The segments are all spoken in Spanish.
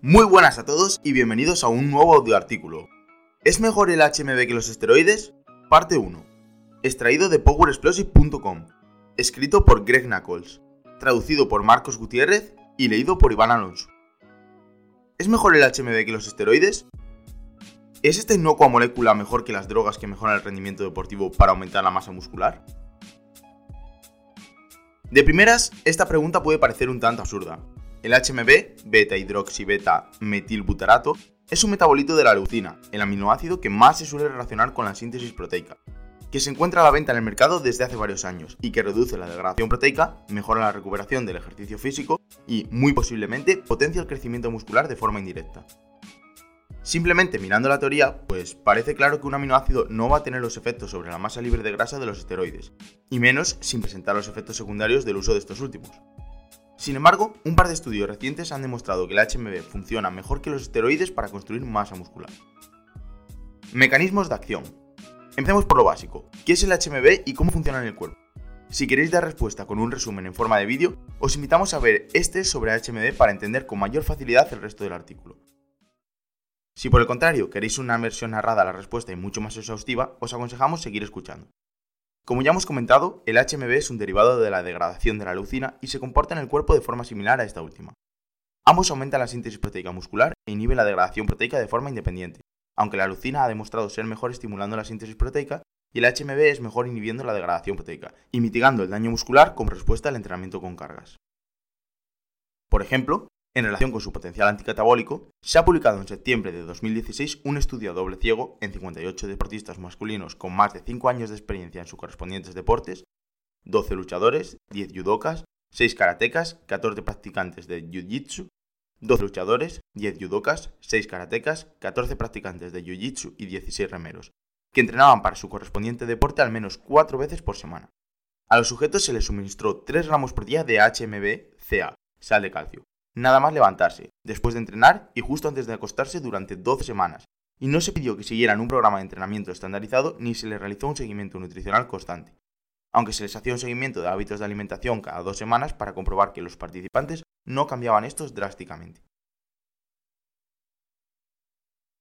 Muy buenas a todos y bienvenidos a un nuevo audio artículo. ¿Es mejor el HMB que los esteroides? Parte 1. Extraído de powerexplosive.com. Escrito por Greg Knuckles. Traducido por Marcos Gutiérrez y leído por Iván Alonso. ¿Es mejor el HMB que los esteroides? ¿Es esta inocua molécula mejor que las drogas que mejoran el rendimiento deportivo para aumentar la masa muscular? De primeras, esta pregunta puede parecer un tanto absurda, el HMB, beta-hidroxibeta-metilbutarato, es un metabolito de la leucina, el aminoácido que más se suele relacionar con la síntesis proteica, que se encuentra a la venta en el mercado desde hace varios años y que reduce la degradación proteica, mejora la recuperación del ejercicio físico y, muy posiblemente, potencia el crecimiento muscular de forma indirecta. Simplemente mirando la teoría, pues parece claro que un aminoácido no va a tener los efectos sobre la masa libre de grasa de los esteroides, y menos sin presentar los efectos secundarios del uso de estos últimos. Sin embargo, un par de estudios recientes han demostrado que el HMB funciona mejor que los esteroides para construir masa muscular. Mecanismos de acción. Empecemos por lo básico. ¿Qué es el HMB y cómo funciona en el cuerpo? Si queréis dar respuesta con un resumen en forma de vídeo, os invitamos a ver este sobre HMB para entender con mayor facilidad el resto del artículo. Si por el contrario queréis una versión narrada a la respuesta y mucho más exhaustiva, os aconsejamos seguir escuchando. Como ya hemos comentado, el HMB es un derivado de la degradación de la leucina y se comporta en el cuerpo de forma similar a esta última. Ambos aumentan la síntesis proteica muscular e inhiben la degradación proteica de forma independiente, aunque la leucina ha demostrado ser mejor estimulando la síntesis proteica y el HMB es mejor inhibiendo la degradación proteica y mitigando el daño muscular como respuesta al entrenamiento con cargas. Por ejemplo, en relación con su potencial anticatabólico, se ha publicado en septiembre de 2016 un estudio a doble ciego en 58 deportistas masculinos con más de 5 años de experiencia en sus correspondientes deportes, 12 luchadores, 10 judocas, 6 karatecas, 14 practicantes de jiu-jitsu, 12 luchadores, 10 judocas, 6 karatecas, 14 practicantes de jiu-jitsu y 16 remeros, que entrenaban para su correspondiente deporte al menos 4 veces por semana. A los sujetos se les suministró 3 gramos por día de HMB-CA, sal de calcio, nada más levantarse, después de entrenar y justo antes de acostarse durante 12 semanas, y no se pidió que siguieran un programa de entrenamiento estandarizado ni se les realizó un seguimiento nutricional constante, aunque se les hacía un seguimiento de hábitos de alimentación cada dos semanas para comprobar que los participantes no cambiaban estos drásticamente.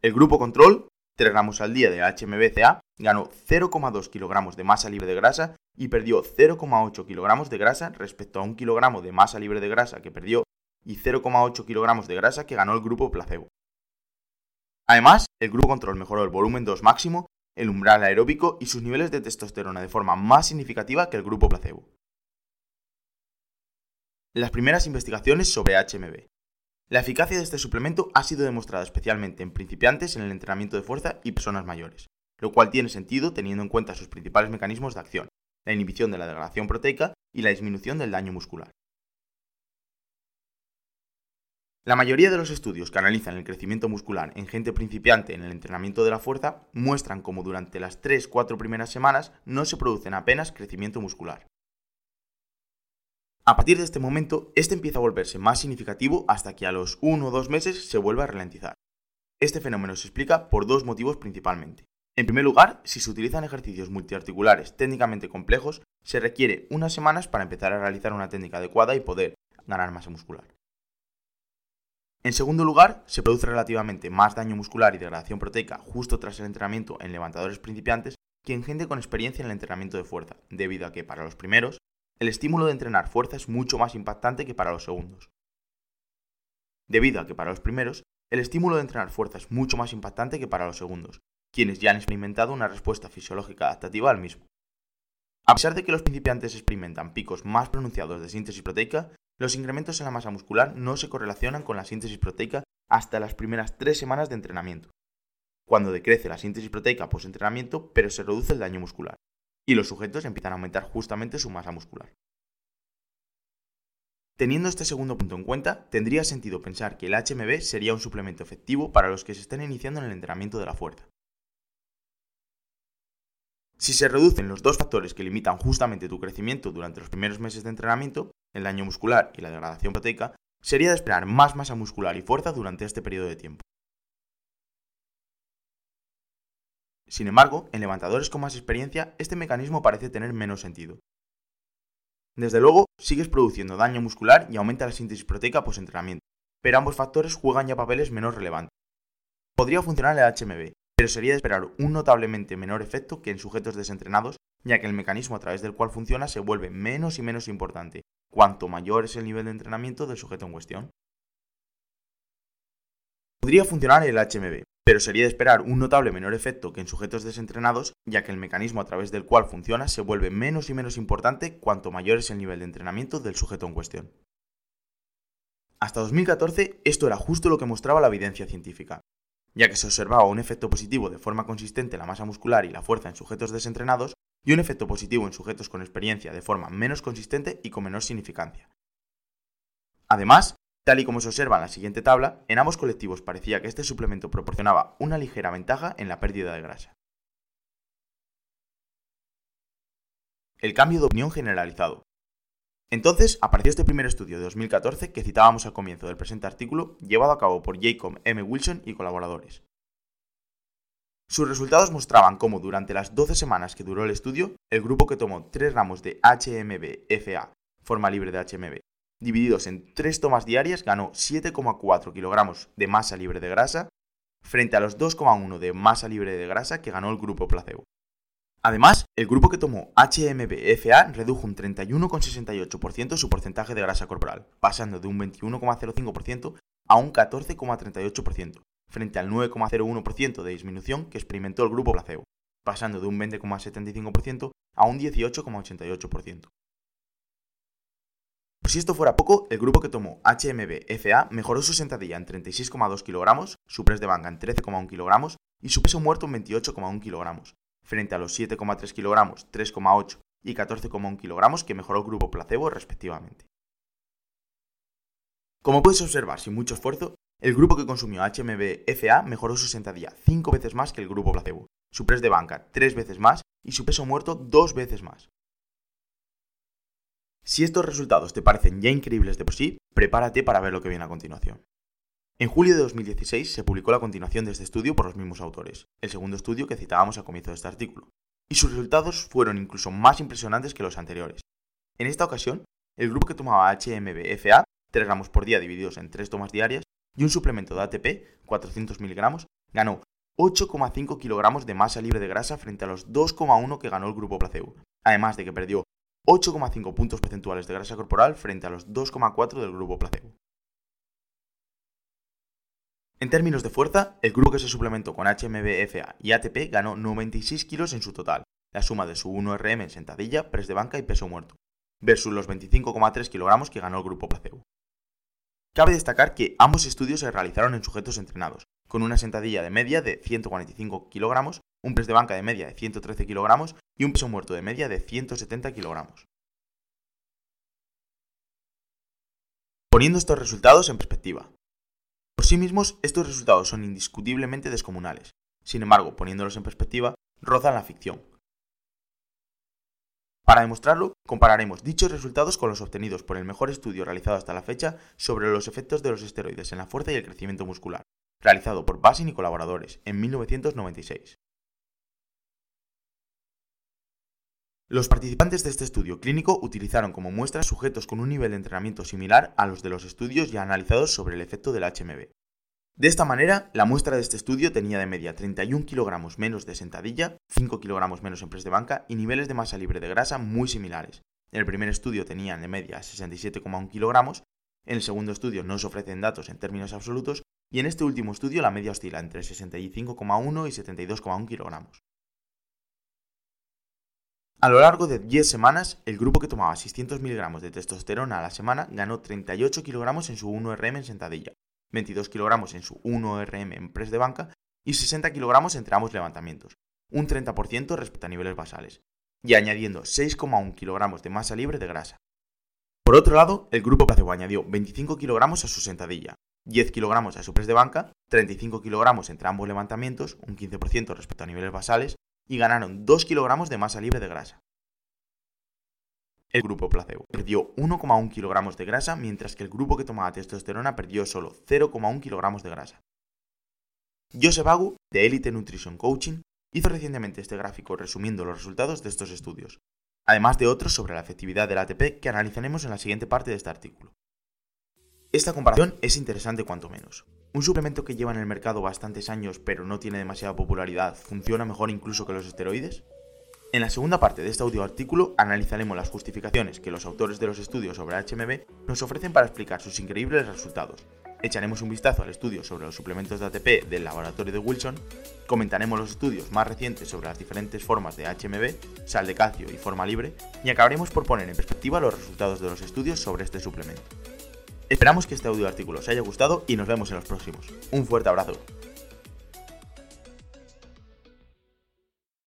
El grupo control, 3 gramos al día de HMBCA, ganó 0,2 kilogramos de masa libre de grasa y perdió 0,8 kilogramos de grasa respecto a un kilogramo de masa libre de grasa que perdió y 0,8 kilogramos de grasa que ganó el grupo placebo. Además, el grupo control mejoró el volumen 2 máximo, el umbral aeróbico y sus niveles de testosterona de forma más significativa que el grupo placebo. Las primeras investigaciones sobre HMB. La eficacia de este suplemento ha sido demostrada especialmente en principiantes en el entrenamiento de fuerza y personas mayores, lo cual tiene sentido teniendo en cuenta sus principales mecanismos de acción, la inhibición de la degradación proteica y la disminución del daño muscular. La mayoría de los estudios que analizan el crecimiento muscular en gente principiante en el entrenamiento de la fuerza muestran cómo durante las 3-4 primeras semanas no se producen apenas crecimiento muscular. A partir de este momento, este empieza a volverse más significativo hasta que a los 1 o 2 meses se vuelve a ralentizar. Este fenómeno se explica por dos motivos principalmente. En primer lugar, si se utilizan ejercicios multiarticulares técnicamente complejos, se requiere unas semanas para empezar a realizar una técnica adecuada y poder ganar masa muscular. En segundo lugar, se produce relativamente más daño muscular y degradación proteica justo tras el entrenamiento en levantadores principiantes que en gente con experiencia en el entrenamiento de fuerza, debido a que para los primeros, el estímulo de entrenar fuerza es mucho más impactante que para los segundos. Debido a que para los primeros, el estímulo de entrenar fuerza es mucho más impactante que para los segundos, quienes ya han experimentado una respuesta fisiológica adaptativa al mismo. A pesar de que los principiantes experimentan picos más pronunciados de síntesis proteica, los incrementos en la masa muscular no se correlacionan con la síntesis proteica hasta las primeras tres semanas de entrenamiento, cuando decrece la síntesis proteica post-entrenamiento pero se reduce el daño muscular, y los sujetos empiezan a aumentar justamente su masa muscular. Teniendo este segundo punto en cuenta, tendría sentido pensar que el HMB sería un suplemento efectivo para los que se estén iniciando en el entrenamiento de la fuerza. Si se reducen los dos factores que limitan justamente tu crecimiento durante los primeros meses de entrenamiento, el daño muscular y la degradación proteica, sería de esperar más masa muscular y fuerza durante este periodo de tiempo. Sin embargo, en levantadores con más experiencia, este mecanismo parece tener menos sentido, desde luego, sigues produciendo daño muscular y aumenta la síntesis proteica post-entrenamiento, pero ambos factores juegan ya papeles menos relevantes. Podría funcionar el HMB, pero sería de esperar un notablemente menor efecto que en sujetos desentrenados, ya que el mecanismo a través del cual funciona se vuelve menos y menos importante, cuanto mayor es el nivel de entrenamiento del sujeto en cuestión. Podría funcionar el HMB, pero sería de esperar un notable menor efecto que en sujetos desentrenados, ya que el mecanismo a través del cual funciona se vuelve menos y menos importante cuanto mayor es el nivel de entrenamiento del sujeto en cuestión. Hasta 2014 esto era justo lo que mostraba la evidencia científica, ya que se observaba un efecto positivo de forma consistente en la masa muscular y la fuerza en sujetos desentrenados y un efecto positivo en sujetos con experiencia de forma menos consistente y con menor significancia. Además, Tal y como se observa en la siguiente tabla, en ambos colectivos parecía que este suplemento proporcionaba una ligera ventaja en la pérdida de grasa. El cambio de opinión generalizado. Entonces apareció este primer estudio de 2014 que citábamos al comienzo del presente artículo, llevado a cabo por Jacob M. Wilson y colaboradores. Sus resultados mostraban cómo durante las 12 semanas que duró el estudio, el grupo que tomó 3 ramos de HMB-FA, forma libre de HMB, divididos en 3 tomas diarias, ganó 7,4 kilogramos de masa libre de grasa frente a los 2,1 de masa libre de grasa que ganó el grupo placebo. Además, el grupo que tomó HMB-FA redujo un 31,68% su porcentaje de grasa corporal, pasando de un 21,05% a un 14,38%, frente al 9,01% de disminución que experimentó el grupo placebo, pasando de un 20,75% a un 18,88%. Por si esto fuera poco, el grupo que tomó HMB-FA mejoró su sentadilla en 36,2 kg, su press de banca en 13,1 kg y su peso muerto en 28,1 kg, frente a los 7,3 kg, 3,8 y 14,1 kg que mejoró el grupo placebo respectivamente. Como puedes observar sin mucho esfuerzo, el grupo que consumió HMB-FA mejoró su sentadilla 5 veces más que el grupo placebo, su press de banca 3 veces más y su peso muerto 2 veces más. Si estos resultados te parecen ya increíbles de por sí, prepárate para ver lo que viene a continuación. En julio de 2016 se publicó la continuación de este estudio por los mismos autores, el segundo estudio que citábamos al comienzo de este artículo, y sus resultados fueron incluso más impresionantes que los anteriores. En esta ocasión, el grupo que tomaba HMB-FA, 3 gramos por día divididos en 3 tomas diarias, y un suplemento de ATP, 400 miligramos, ganó 8,5 kilogramos de masa libre de grasa frente a los 2,1 que ganó el grupo placebo, además de que perdió 8,5 puntos porcentuales de grasa corporal frente a los 2,4 del grupo placebo. En términos de fuerza, el grupo que se suplementó con HMB-FA y ATP ganó 96 kilos en su total, la suma de su 1RM en sentadilla, press de banca y peso muerto, versus los 25,3 kilogramos que ganó el grupo placebo. Cabe destacar que ambos estudios se realizaron en sujetos entrenados, con una sentadilla de media de 145 kilogramos, un press de banca de media de 113 kilogramos y un peso muerto de media de 170 kilogramos. Poniendo estos resultados en perspectiva. Por sí mismos, estos resultados son indiscutiblemente descomunales. Sin embargo, poniéndolos en perspectiva, rozan la ficción. Para demostrarlo, compararemos dichos resultados con los obtenidos por el mejor estudio realizado hasta la fecha sobre los efectos de los esteroides en la fuerza y el crecimiento muscular, realizado por Basin y colaboradores en 1996. Los participantes de este estudio clínico utilizaron como muestra sujetos con un nivel de entrenamiento similar a los de los estudios ya analizados sobre el efecto del HMB. De esta manera, la muestra de este estudio tenía de media 31 kilogramos menos de sentadilla, 5 kilogramos menos en press de banca y niveles de masa libre de grasa muy similares. En el primer estudio tenían de media 67,1 kilogramos, en el segundo estudio no se ofrecen datos en términos absolutos y en este último estudio la media oscila entre 65,1 y 72,1 kilogramos. A lo largo de 10 semanas, el grupo que tomaba 600 miligramos de testosterona a la semana ganó 38 kilogramos en su 1RM en sentadilla, 22 kilogramos en su 1RM en press de banca y 60 kilogramos entre ambos levantamientos, un 30% respecto a niveles basales, y añadiendo 6,1 kilogramos de masa libre de grasa. Por otro lado, el grupo placebo añadió 25 kilogramos a su sentadilla, 10 kilogramos a su press de banca, 35 kilogramos entre ambos levantamientos, un 15% respecto a niveles basales, y ganaron 2 kilogramos de masa libre de grasa. El grupo placebo perdió 1,1 kilogramos de grasa, mientras que el grupo que tomaba testosterona perdió solo 0,1 kilogramos de grasa. Joseph Agu, de Elite Nutrition Coaching, hizo recientemente este gráfico resumiendo los resultados de estos estudios, además de otros sobre la efectividad del ATP que analizaremos en la siguiente parte de este artículo. Esta comparación es interesante cuanto menos. Un suplemento que lleva en el mercado bastantes años pero no tiene demasiada popularidad funciona mejor incluso que los esteroides? En la segunda parte de este audio artículo analizaremos las justificaciones que los autores de los estudios sobre HMB nos ofrecen para explicar sus increíbles resultados. Echaremos un vistazo al estudio sobre los suplementos de ATP del laboratorio de Wilson, comentaremos los estudios más recientes sobre las diferentes formas de HMB, sal de calcio y forma libre, y acabaremos por poner en perspectiva los resultados de los estudios sobre este suplemento. Esperamos que este audio artículo os haya gustado y nos vemos en los próximos. Un fuerte abrazo.